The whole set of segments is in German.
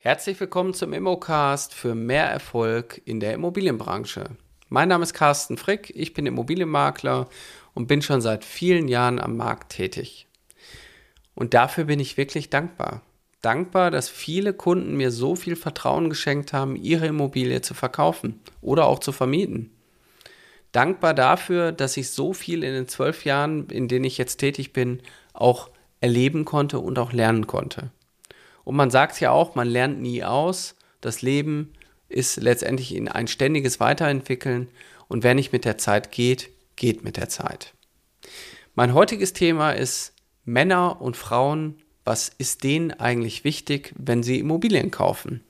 Herzlich willkommen zum Immocast für mehr Erfolg in der Immobilienbranche. Mein Name ist Carsten Frick, ich bin Immobilienmakler und bin schon seit vielen Jahren am Markt tätig. Und dafür bin ich wirklich dankbar. Dankbar, dass viele Kunden mir so viel Vertrauen geschenkt haben, ihre Immobilie zu verkaufen oder auch zu vermieten. Dankbar dafür, dass ich so viel in den zwölf Jahren, in denen ich jetzt tätig bin, auch erleben konnte und auch lernen konnte. Und man sagt ja auch, man lernt nie aus. Das Leben ist letztendlich in ein ständiges Weiterentwickeln und wer nicht mit der Zeit geht, geht mit der Zeit. Mein heutiges Thema ist Männer und Frauen, was ist denen eigentlich wichtig, wenn sie Immobilien kaufen?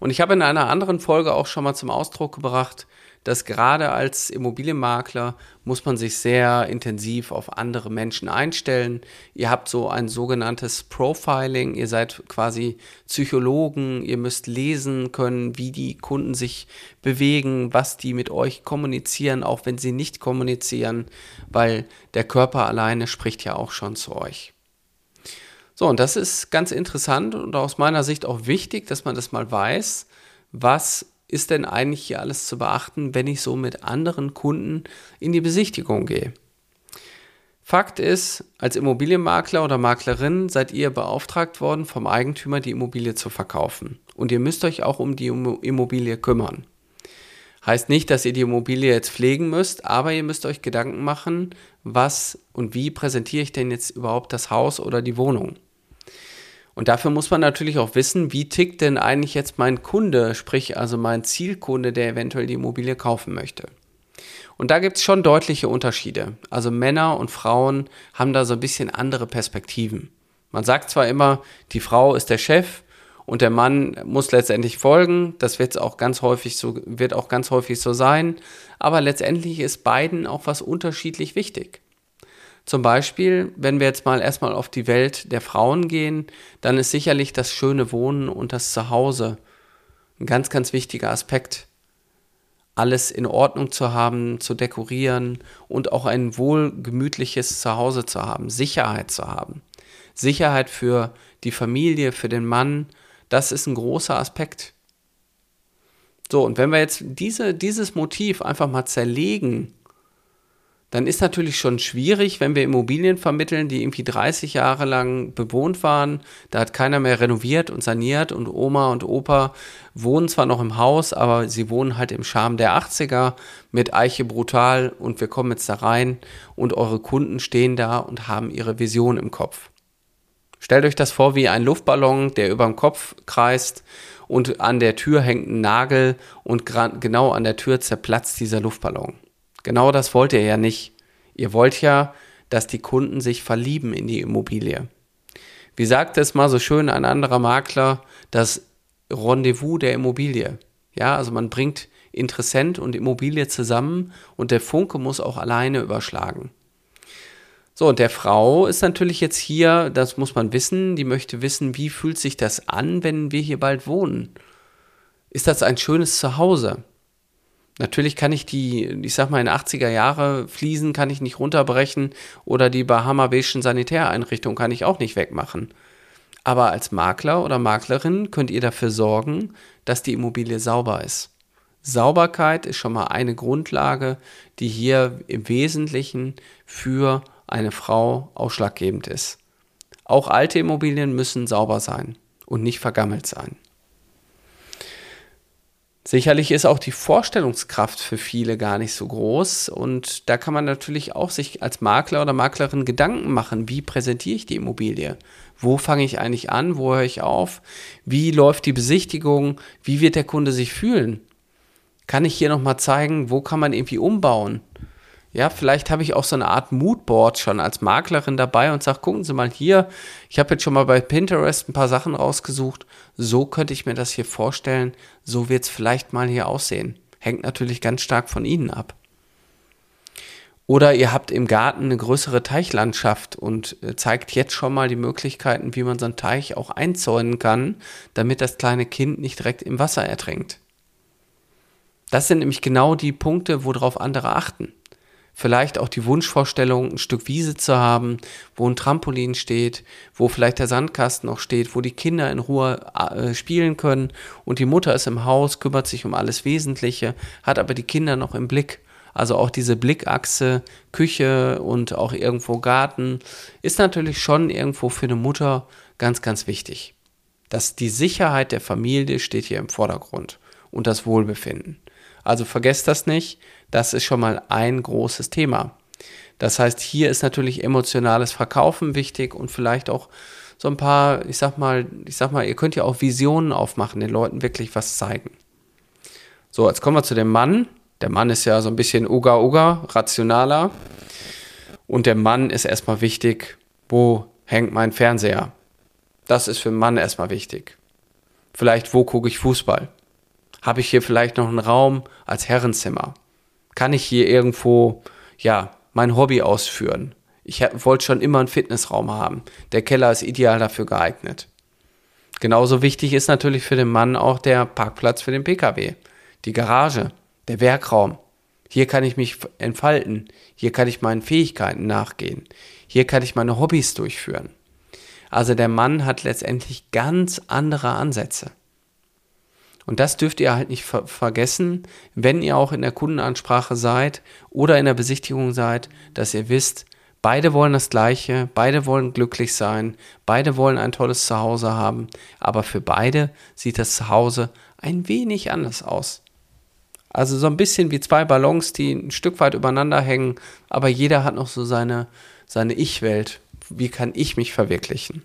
Und ich habe in einer anderen Folge auch schon mal zum Ausdruck gebracht, dass gerade als Immobilienmakler muss man sich sehr intensiv auf andere Menschen einstellen. Ihr habt so ein sogenanntes Profiling, ihr seid quasi Psychologen, ihr müsst lesen können, wie die Kunden sich bewegen, was die mit euch kommunizieren, auch wenn sie nicht kommunizieren, weil der Körper alleine spricht ja auch schon zu euch. So, und das ist ganz interessant und aus meiner Sicht auch wichtig, dass man das mal weiß, was ist denn eigentlich hier alles zu beachten, wenn ich so mit anderen Kunden in die Besichtigung gehe? Fakt ist, als Immobilienmakler oder Maklerin seid ihr beauftragt worden, vom Eigentümer die Immobilie zu verkaufen. Und ihr müsst euch auch um die Immobilie kümmern. Heißt nicht, dass ihr die Immobilie jetzt pflegen müsst, aber ihr müsst euch Gedanken machen, was und wie präsentiere ich denn jetzt überhaupt das Haus oder die Wohnung. Und dafür muss man natürlich auch wissen, wie tickt denn eigentlich jetzt mein Kunde, sprich also mein Zielkunde, der eventuell die Immobilie kaufen möchte. Und da gibt es schon deutliche Unterschiede. Also Männer und Frauen haben da so ein bisschen andere Perspektiven. Man sagt zwar immer, die Frau ist der Chef und der Mann muss letztendlich folgen. Das wird auch ganz häufig so, wird auch ganz häufig so sein. Aber letztendlich ist beiden auch was unterschiedlich wichtig. Zum Beispiel, wenn wir jetzt mal erstmal auf die Welt der Frauen gehen, dann ist sicherlich das schöne Wohnen und das Zuhause ein ganz, ganz wichtiger Aspekt. Alles in Ordnung zu haben, zu dekorieren und auch ein wohlgemütliches Zuhause zu haben, Sicherheit zu haben. Sicherheit für die Familie, für den Mann, das ist ein großer Aspekt. So, und wenn wir jetzt diese, dieses Motiv einfach mal zerlegen dann ist natürlich schon schwierig, wenn wir Immobilien vermitteln, die irgendwie 30 Jahre lang bewohnt waren. Da hat keiner mehr renoviert und saniert und Oma und Opa wohnen zwar noch im Haus, aber sie wohnen halt im Charme der 80er mit Eiche brutal und wir kommen jetzt da rein und eure Kunden stehen da und haben ihre Vision im Kopf. Stellt euch das vor wie ein Luftballon, der über dem Kopf kreist und an der Tür hängt ein Nagel und genau an der Tür zerplatzt dieser Luftballon. Genau das wollt ihr ja nicht. Ihr wollt ja, dass die Kunden sich verlieben in die Immobilie. Wie sagt es mal so schön ein anderer Makler, das Rendezvous der Immobilie. Ja, also man bringt Interessent und Immobilie zusammen und der Funke muss auch alleine überschlagen. So, und der Frau ist natürlich jetzt hier, das muss man wissen, die möchte wissen, wie fühlt sich das an, wenn wir hier bald wohnen? Ist das ein schönes Zuhause? Natürlich kann ich die, ich sag mal, in 80er Jahre Fliesen kann ich nicht runterbrechen oder die Bahama-Bayschen Sanitäreinrichtung kann ich auch nicht wegmachen. Aber als Makler oder Maklerin könnt ihr dafür sorgen, dass die Immobilie sauber ist. Sauberkeit ist schon mal eine Grundlage, die hier im Wesentlichen für eine Frau ausschlaggebend ist. Auch alte Immobilien müssen sauber sein und nicht vergammelt sein. Sicherlich ist auch die Vorstellungskraft für viele gar nicht so groß und da kann man natürlich auch sich als Makler oder Maklerin Gedanken machen, wie präsentiere ich die Immobilie? Wo fange ich eigentlich an? Wo höre ich auf? Wie läuft die Besichtigung? Wie wird der Kunde sich fühlen? Kann ich hier nochmal zeigen, wo kann man irgendwie umbauen? Ja, vielleicht habe ich auch so eine Art Moodboard schon als Maklerin dabei und sage, gucken Sie mal hier, ich habe jetzt schon mal bei Pinterest ein paar Sachen rausgesucht. So könnte ich mir das hier vorstellen. So wird es vielleicht mal hier aussehen. Hängt natürlich ganz stark von Ihnen ab. Oder ihr habt im Garten eine größere Teichlandschaft und äh, zeigt jetzt schon mal die Möglichkeiten, wie man so einen Teich auch einzäunen kann, damit das kleine Kind nicht direkt im Wasser ertränkt. Das sind nämlich genau die Punkte, worauf andere achten. Vielleicht auch die Wunschvorstellung, ein Stück Wiese zu haben, wo ein Trampolin steht, wo vielleicht der Sandkasten noch steht, wo die Kinder in Ruhe äh, spielen können und die Mutter ist im Haus, kümmert sich um alles Wesentliche, hat aber die Kinder noch im Blick. Also auch diese Blickachse, Küche und auch irgendwo Garten ist natürlich schon irgendwo für eine Mutter ganz, ganz wichtig. Dass die Sicherheit der Familie steht hier im Vordergrund und das Wohlbefinden. Also vergesst das nicht, das ist schon mal ein großes Thema. Das heißt, hier ist natürlich emotionales Verkaufen wichtig und vielleicht auch so ein paar, ich sag mal, ich sag mal, ihr könnt ja auch Visionen aufmachen, den Leuten wirklich was zeigen. So, jetzt kommen wir zu dem Mann. Der Mann ist ja so ein bisschen uga-uga, rationaler. Und der Mann ist erstmal wichtig, wo hängt mein Fernseher? Das ist für den Mann erstmal wichtig. Vielleicht, wo gucke ich Fußball? Habe ich hier vielleicht noch einen Raum als Herrenzimmer? Kann ich hier irgendwo, ja, mein Hobby ausführen? Ich wollte schon immer einen Fitnessraum haben. Der Keller ist ideal dafür geeignet. Genauso wichtig ist natürlich für den Mann auch der Parkplatz für den Pkw, die Garage, der Werkraum. Hier kann ich mich entfalten. Hier kann ich meinen Fähigkeiten nachgehen. Hier kann ich meine Hobbys durchführen. Also der Mann hat letztendlich ganz andere Ansätze. Und das dürft ihr halt nicht ver vergessen, wenn ihr auch in der Kundenansprache seid oder in der Besichtigung seid, dass ihr wisst, beide wollen das Gleiche, beide wollen glücklich sein, beide wollen ein tolles Zuhause haben, aber für beide sieht das Zuhause ein wenig anders aus. Also so ein bisschen wie zwei Ballons, die ein Stück weit übereinander hängen, aber jeder hat noch so seine, seine Ich-Welt. Wie kann ich mich verwirklichen?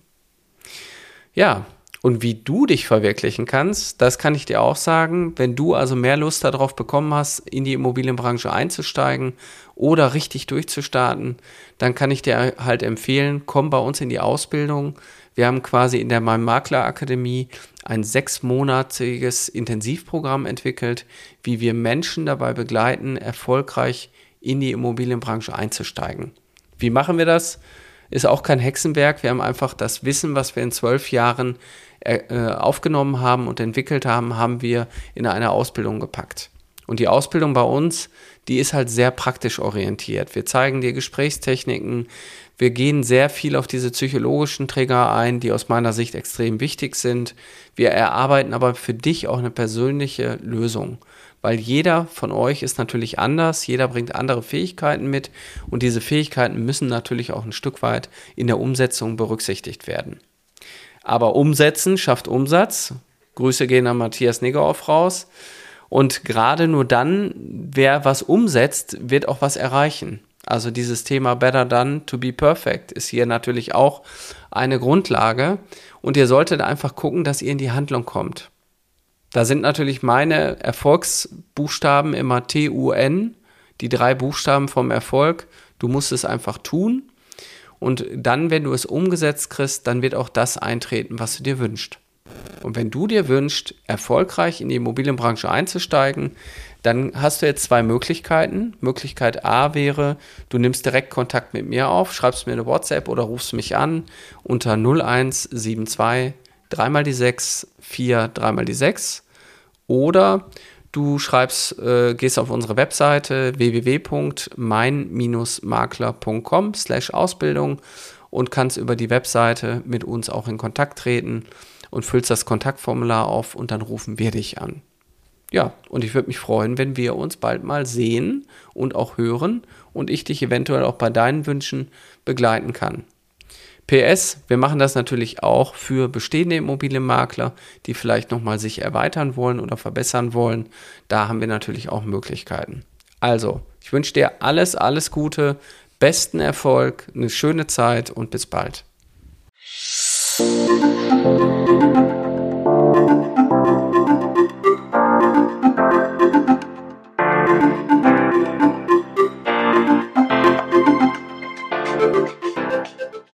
Ja, und wie du dich verwirklichen kannst, das kann ich dir auch sagen. Wenn du also mehr Lust darauf bekommen hast, in die Immobilienbranche einzusteigen oder richtig durchzustarten, dann kann ich dir halt empfehlen, komm bei uns in die Ausbildung. Wir haben quasi in der Mein Makler Akademie ein sechsmonatiges Intensivprogramm entwickelt, wie wir Menschen dabei begleiten, erfolgreich in die Immobilienbranche einzusteigen. Wie machen wir das? Ist auch kein Hexenwerk. Wir haben einfach das Wissen, was wir in zwölf Jahren äh, aufgenommen haben und entwickelt haben, haben wir in eine Ausbildung gepackt. Und die Ausbildung bei uns, die ist halt sehr praktisch orientiert. Wir zeigen dir Gesprächstechniken, wir gehen sehr viel auf diese psychologischen Trigger ein, die aus meiner Sicht extrem wichtig sind. Wir erarbeiten aber für dich auch eine persönliche Lösung, weil jeder von euch ist natürlich anders, jeder bringt andere Fähigkeiten mit und diese Fähigkeiten müssen natürlich auch ein Stück weit in der Umsetzung berücksichtigt werden. Aber umsetzen schafft Umsatz. Grüße gehen an Matthias Negerhoff raus. Und gerade nur dann, wer was umsetzt, wird auch was erreichen. Also dieses Thema Better Done to be Perfect ist hier natürlich auch eine Grundlage. Und ihr solltet einfach gucken, dass ihr in die Handlung kommt. Da sind natürlich meine Erfolgsbuchstaben immer T-U-N, die drei Buchstaben vom Erfolg. Du musst es einfach tun. Und dann, wenn du es umgesetzt kriegst, dann wird auch das eintreten, was du dir wünschst. Und wenn du dir wünschst, erfolgreich in die Immobilienbranche einzusteigen, dann hast du jetzt zwei Möglichkeiten. Möglichkeit A wäre, du nimmst direkt Kontakt mit mir auf, schreibst mir eine WhatsApp oder rufst mich an unter 0172 3 mal die 6 4 3 mal die 6 oder Du schreibst, äh, gehst auf unsere Webseite www.mein-makler.com slash Ausbildung und kannst über die Webseite mit uns auch in Kontakt treten und füllst das Kontaktformular auf und dann rufen wir dich an. Ja, und ich würde mich freuen, wenn wir uns bald mal sehen und auch hören und ich dich eventuell auch bei deinen Wünschen begleiten kann. PS, wir machen das natürlich auch für bestehende Immobilienmakler, die vielleicht nochmal sich erweitern wollen oder verbessern wollen. Da haben wir natürlich auch Möglichkeiten. Also, ich wünsche dir alles, alles Gute, besten Erfolg, eine schöne Zeit und bis bald.